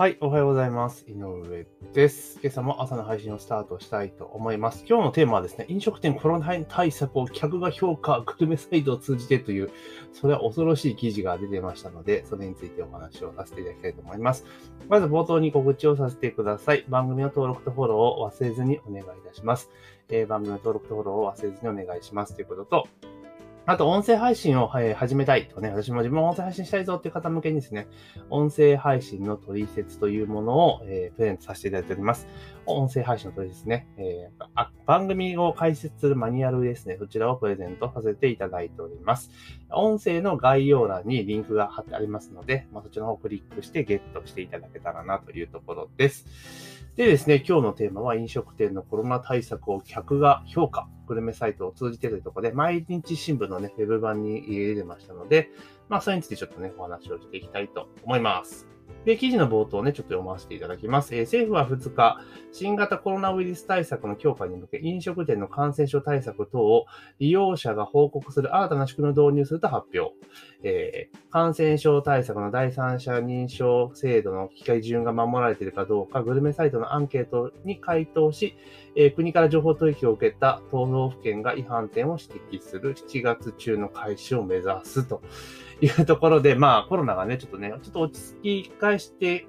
はい、おはようございます。井上です。今朝も朝の配信をスタートしたいと思います。今日のテーマはですね、飲食店コロナ対策を客が評価、グルメサイトを通じてという、それは恐ろしい記事が出てましたので、それについてお話をさせていただきたいと思います。まず冒頭に告知をさせてください。番組の登録とフォローを忘れずにお願いいたします。えー番組の登録とフォローを忘れずにお願いしますということと、あと、音声配信を、え始めたいとかね、私も自分も音声配信したいぞっていう方向けにですね、音声配信の取説というものを、えープレゼントさせていただいております。音声配信の取説ね、えーあ番組を解説するマニュアルですね、そちらをプレゼントさせていただいております。音声の概要欄にリンクが貼ってありますので、まあ、そちらの方をクリックしてゲットしていただけたらなというところです。でですね、今日のテーマは飲食店のコロナ対策を客が評価、グルメサイトを通じてというところで、毎日新聞のね、ウェブ版に出てましたので、まあ、それについてちょっとね、お話をしていきたいと思います。で、記事の冒頭ね、ちょっと読ませていただきます。えー政府は2日、新型コロナウイルス対策の強化に向け、飲食店の感染症対策等を利用者が報告する新たな仕組みを導入すると発表。えー感染症対策の第三者認証制度の機械順が守られているかどうか、グルメサイトのアンケートに回答し、え国から情報取引を受けた都道府県が違反点を指摘する7月中の開始を目指すというところで、まあコロナがね、ちょっとね、ちょっと落ち着き返して、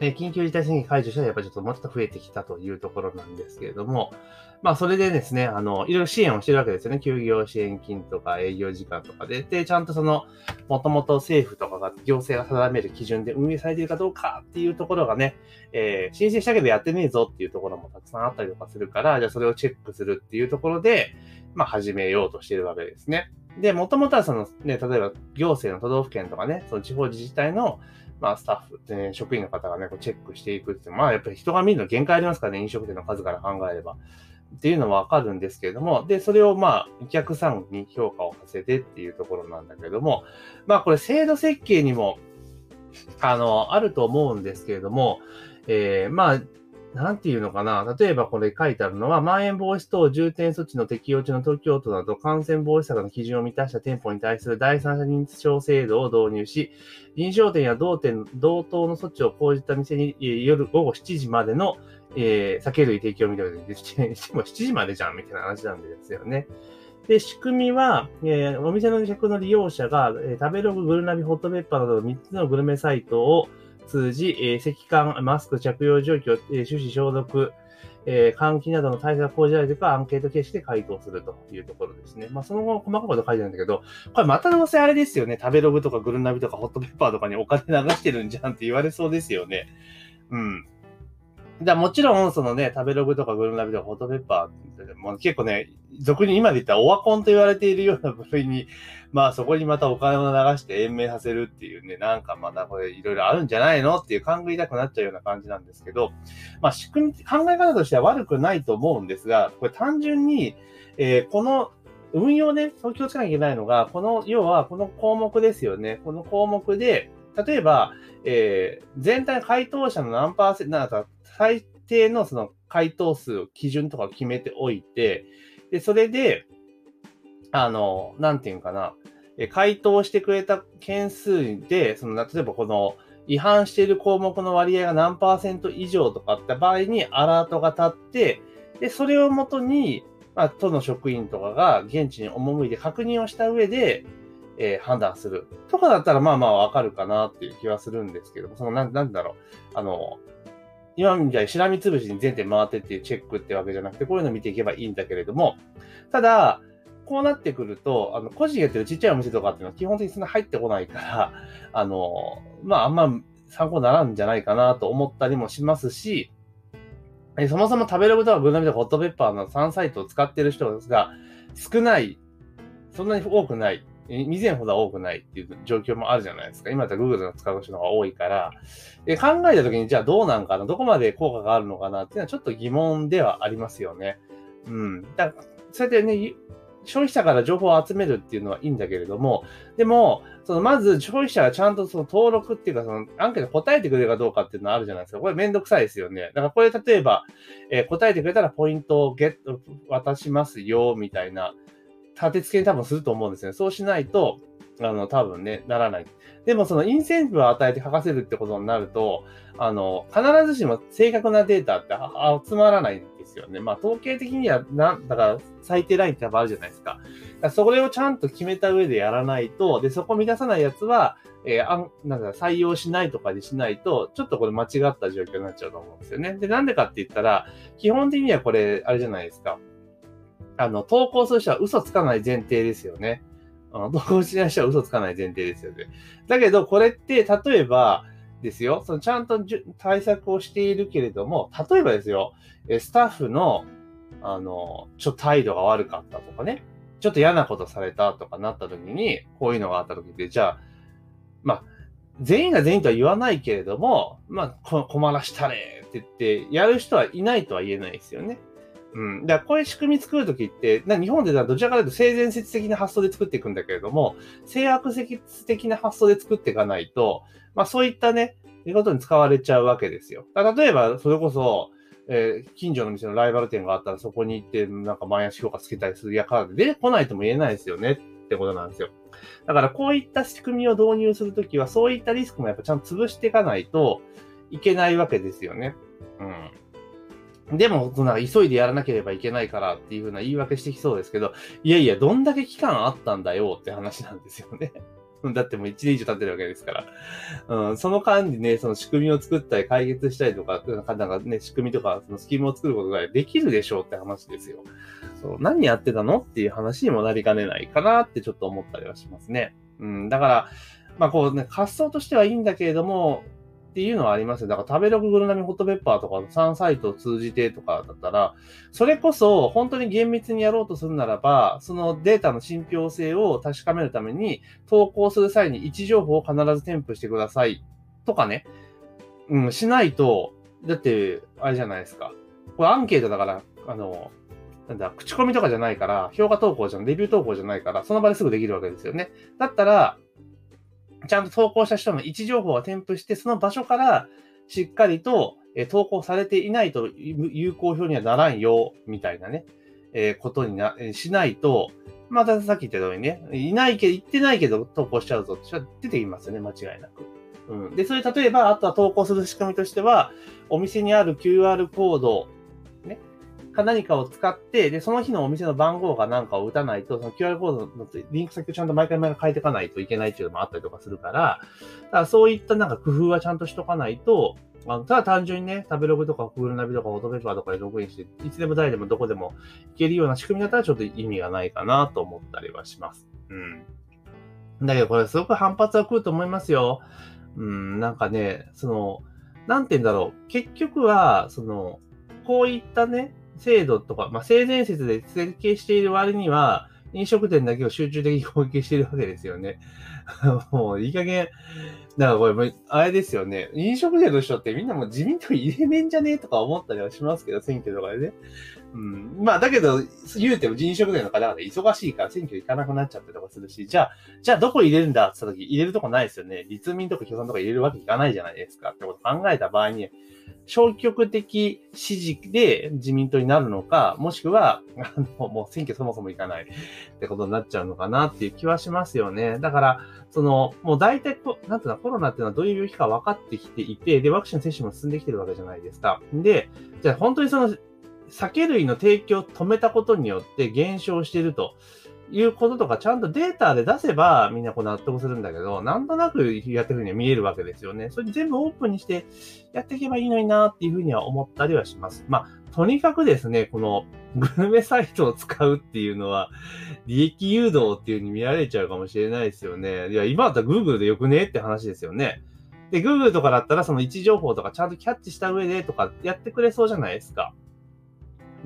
え緊急事態宣言解除したらやっぱちょっともうちょっと増えてきたというところなんですけれども、まあそれでですね、あの、いろいろ支援をしてるわけですよね。休業支援金とか営業時間とかで。で、ちゃんとその、もともと政府とかが行政が定める基準で運営されているかどうかっていうところがね、えー申請したけどやってねえぞっていうところもたくさんあったりとかするから、じゃあそれをチェックするっていうところで、まあ始めようとしてるわけですね。で、もともとはそのね、例えば行政の都道府県とかね、その地方自治体のまあ、スタッフ、ね、職員の方がね、こうチェックしていくって、まあ、やっぱり人が見るの限界ありますからね、飲食店の数から考えれば。っていうのはわかるんですけれども、で、それをまあ、お客さんに評価をさせてっていうところなんだけれども、まあ、これ制度設計にも、あの、あると思うんですけれども、えーまあ、なんていうのかな？例えばこれ書いてあるのは、まん延防止等重点措置の適用中の東京都など感染防止策の基準を満たした店舗に対する第三者認証制度を導入し、認証店や同店、同等の措置を講じた店に夜午後7時までの、えー酒類提供を認める。してしても7時までじゃんみたいな話なんですよね。で、仕組みは、えーお店の客の利用者が、えー食べログ、グルナビ、ホットペッパーなどの3つのグルメサイトを通じ、えー、咳間、マスク着用状況、えー手指消毒、えー換気などの対策を講じられているか、アンケート形式で回答するというところですね。まあ、その後、細かいこと書いてあるんだけど、これまたどうせあれですよね。食べログとかグルナビとかホットペッパーとかにお金流してるんじゃんって言われそうですよね。うん。だからもちろん、そのね、食べログとかグルナビとかホットペッパーって、もう結構ね、俗に今で言ったらオワコンと言われているような部類に、まあそこにまたお金を流して延命させるっていうね、なんかまたこれいろいろあるんじゃないのっていう勘ぐりたくなっちゃうような感じなんですけど、まあ仕組み、考え方としては悪くないと思うんですが、これ単純に、えーこの運用ね、そう気をつけなきゃいけないのが、この、要はこの項目ですよね。この項目で、例えば、えー全体回答者の何パーセント、なんか最低のその回答数を、基準とか決めておいて、で、それで、あの、なんていうのかな、回答してくれた件数で、その、例えばこの、違反している項目の割合が何パーセント以上とかあった場合にアラートが立って、で、それをもとに、まあ、都の職員とかが現地に赴いて確認をした上で、えー判断する。とかだったら、まあまあわかるかなっていう気はするんですけども、その、なん、なんだろう。あの、今みたいにしらみつぶしに全店回ってっていうチェックってわけじゃなくて、こういうの見ていけばいいんだけれども、ただ、こうなってくると、あの、個人やってるちっちゃいお店とかっていうのは基本的にそんな入ってこないから、あの、まあ、あんま参考にならんじゃないかなと思ったりもしますし、えそもそも食べログとかグルナビとかホットペッパーの3サイトを使ってる人が少ない、そんなに多くない、以前ほど多くないっていう状況もあるじゃないですか。今だったら Google の使う人の方が多いから、で考えたときにじゃあどうなんかな、どこまで効果があるのかなっていうのはちょっと疑問ではありますよね。うん。だからそうやってね、消費者から情報を集めるっていうのはいいんだけれども、でも、そのまず消費者がちゃんとその登録っていうか、そのアンケート答えてくれるかどうかっていうのはあるじゃないですか。これめんどくさいですよね。だからこれ例えば、えー答えてくれたらポイントをゲット、渡しますよ、みたいな、立て付けに多分すると思うんですね。そうしないと、あの、多分ね、ならない。でもそのインセンティブを与えて書かせるってことになると、あの、必ずしも正確なデータって集まらないんですよね。まあ、統計的には、なん、だから最低ラインってあるじゃないですか。かそれをちゃんと決めた上でやらないと、で、そこ満たさないやつは、えー、あん、なんか採用しないとかにしないと、ちょっとこれ間違った状況になっちゃうと思うんですよね。で、なんでかって言ったら、基本的にはこれ、あれじゃないですか。あの、投稿する人は嘘つかない前提ですよね。あの 投稿しない人は嘘つかない前提ですよね。だけど、これって、例えば、ですよ。そのちゃんと対策をしているけれども、例えばですよ、スタッフの、あの、ちょっと態度が悪かったとかね、ちょっと嫌なことされたとかなった時に、こういうのがあった時で、じゃあ、まあ、全員が全員とは言わないけれども、まあ、困らしたれって言って、やる人はいないとは言えないですよね。うん。だからこういう仕組み作るときって、な日本でどちらかというと性善説的な発想で作っていくんだけれども、性悪説的な発想で作っていかないと、まあそういったね、いうことに使われちゃうわけですよ。例えば、それこそ、えー、近所の店のライバル店があったらそこに行って、なんか前足評価つけたりするやから出てこないとも言えないですよねってことなんですよ。だからこういった仕組みを導入するときは、そういったリスクもやっぱちゃんと潰していかないといけないわけですよね。うん。でも、そんな急いでやらなければいけないからっていうふうな言い訳してきそうですけど、いやいや、どんだけ期間あったんだよって話なんですよね。だってもう1年以上経ってるわけですから。うん、その間にね、その仕組みを作ったり解決したりとか、なんかね、仕組みとか、そのスキームを作ることができるでしょうって話ですよ。そう何やってたのっていう話にもなりかねないかなってちょっと思ったりはしますね。うん、だから、まあこうね、発想としてはいいんだけれども、っていうのはありますよ。だから食べロググルナミホットペッパーとかの3サイトを通じてとかだったら、それこそ本当に厳密にやろうとするならば、そのデータの信憑性を確かめるために、投稿する際に位置情報を必ず添付してくださいとかね、うん、しないと、だって、あれじゃないですか。これアンケートだから、あの、なんだ、口コミとかじゃないから、評価投稿じゃん、レビュー投稿じゃないから、その場ですぐできるわけですよね。だったら、ちゃんと投稿した人の位置情報を添付して、その場所からしっかりと、投稿されていないと有効票にはならんよ、みたいなね、えー、ことにな、しないと、またさっき言ったようにね、いないけど、言ってないけど投稿しちゃうぞって出てきますよね、間違いなく。うん。で、それ例えば、あとは投稿する仕組みとしては、お店にある QR コードか何かを使って、で、その日のお店の番号かなんかを打たないと、その QR コードのリンク先をちゃんと毎回毎回変えていかないといけないっていうのもあったりとかするから、だからそういったなんか工夫はちゃんとしとかないと、あのただ単純にね、食べログとか Google ナビとかオートペーパーとかでログインして、いつでも誰でもどこでも行けるような仕組みだったらちょっと意味がないかなと思ったりはします。うん。だけどこれすごく反発は来ると思いますよ。うん、なんかね、その、なんて言うんだろう。結局は、その、こういったね、制度とか、まあ、性善説で設計している割には、飲食店だけを集中的に攻撃しているわけですよね。もういい加減、だからこれ、あれですよね。飲食店の人ってみんなもう自民党入れねんじゃねえとか思ったりはしますけど、選挙とかでね。うん。まあ、だけど、言うても飲食店の方々忙しいから選挙行かなくなっちゃったりとかするし、じゃあ、じゃあどこ入れるんだ？って言った時、入れるとこないですよね。立民とか共産とか入れるわけいかないじゃないですかってことを考えた場合に、消極的支持で自民党になるのか、もしくは、あの、もう選挙そもそもいかないってことになっちゃうのかなっていう気はしますよね。だから、その、もう大体、なんていうの、コロナっていうのはどういう病気か分かってきていて、で、ワクチン接種も進んできてるわけじゃないですか。で、じゃあ本当にその、酒類の提供を止めたことによって減少していると。いうこととかちゃんとデータで出せばみんなこう納得するんだけど、なんとなくやってるふうには見えるわけですよね。それ全部オープンにしてやっていけばいいのになっていうふうには思ったりはします。まあ、とにかくですね、この グルメサイトを使うっていうのは、利益誘導っていう風に見られちゃうかもしれないですよね。いや、今だったら Google でよくねって話ですよね。で、Google とかだったらその位置情報とかちゃんとキャッチした上でとかやってくれそうじゃないですか。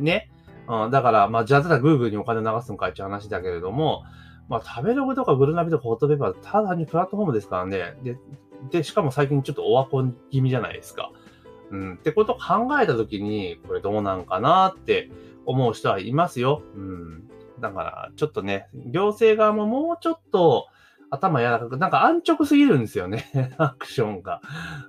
ね。うん、だから、まあ、じゃあただ Google にお金流すのかいっていう話だけれども、まあ、食べログとかグルナビとかホットペーパーただにプラットフォームですからね。で、で、しかも最近ちょっとオワコン気味じゃないですか。うん。ってことを考えたときに、これどうなんかなって思う人はいますよ。うん。だから、ちょっとね、行政側ももうちょっと、頭柔らかく、なんか安直すぎるんですよね。アクションが。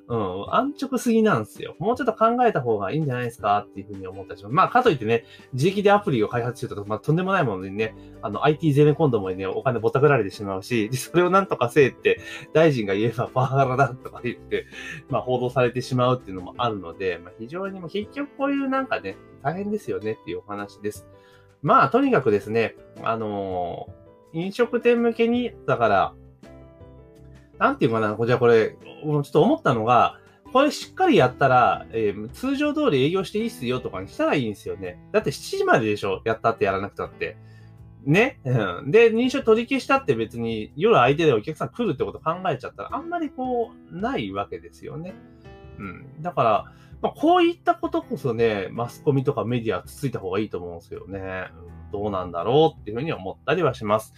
うん。安直すぎなんですよ。もうちょっと考えた方がいいんじゃないですかっていうふうに思ったりします。まあ、かといってね、自力でアプリを開発してると、まあ、とんでもないものにね、あの、IT ゼネコンドもね、お金ぼったくられてしまうし、それをなんとかせえって、大臣が言えばパワハラだとか言って、まあ、報道されてしまうっていうのもあるので、まあ、非常にも結局こういうなんかね、大変ですよねっていうお話です。まあ、とにかくですね、あのー、飲食店向けに、だから、なんていうかな、じゃあこれ、ちょっと思ったのが、これしっかりやったら、えー、通常通り営業していいっすよとかにしたらいいんですよね。だって7時まででしょやったってやらなくたって。ね？うん。で、認証取り消したって別に夜相手でお客さん来るってこと考えちゃったらあんまりこう、ないわけですよね。うん。だから、まあ、こういったことこそね、マスコミとかメディアつついた方がいいと思うんですよね。どうなんだろうっていうふうに思ったりはします。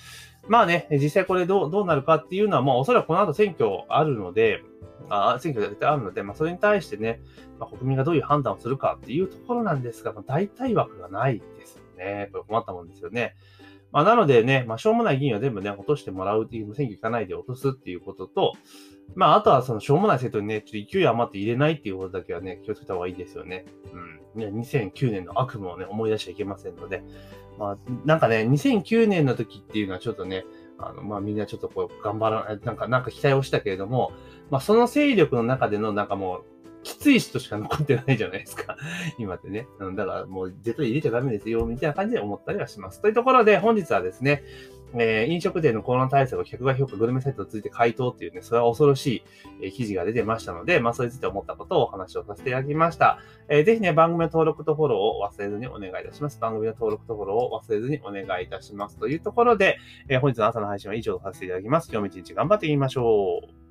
まあね、実際これどう、どうなるかっていうのは、まあおそらくこの後選挙あるので、あ選挙が絶対あるので、まあそれに対してね、まあ、国民がどういう判断をするかっていうところなんですが、まあ、大体枠がないですよね。これ困ったもんですよね。まあなのでね、まあしょうもない議員は全部ね、落としてもらうっていう、選挙行かないで落とすっていうことと、まああとはそのしょうもない政党にね、ちょっと勢い余って入れないっていうことだけはね、気をつけた方がいいですよね。うん。2009年の悪夢をね、思い出しちゃいけませんので、まあ、なんかね、2009年の時っていうのはちょっとね、あの、まあ、みんなちょっとこう、頑張らない、なんか、なんか期待をしたけれども、まあ、その勢力の中での、なんかもう、きつい人しか残ってないじゃないですか。今ってね。だからもう絶対入れちゃダメですよ、みたいな感じで思ったりはします。というところで、本日はですね、えー、飲食店のコロナ対策を客が評価グルメサイトについて回答っていうね、それは恐ろしい、え、記事が出てましたので、まあ、それについて思ったことをお話をさせていただきました。えー、ぜひね、番組の登録とフォローを忘れずにお願いいたします。番組の登録とフォローを忘れずにお願いいたします。というところで、えー、本日の朝の配信は以上とさせていただきます。今日も一日頑張っていきましょう。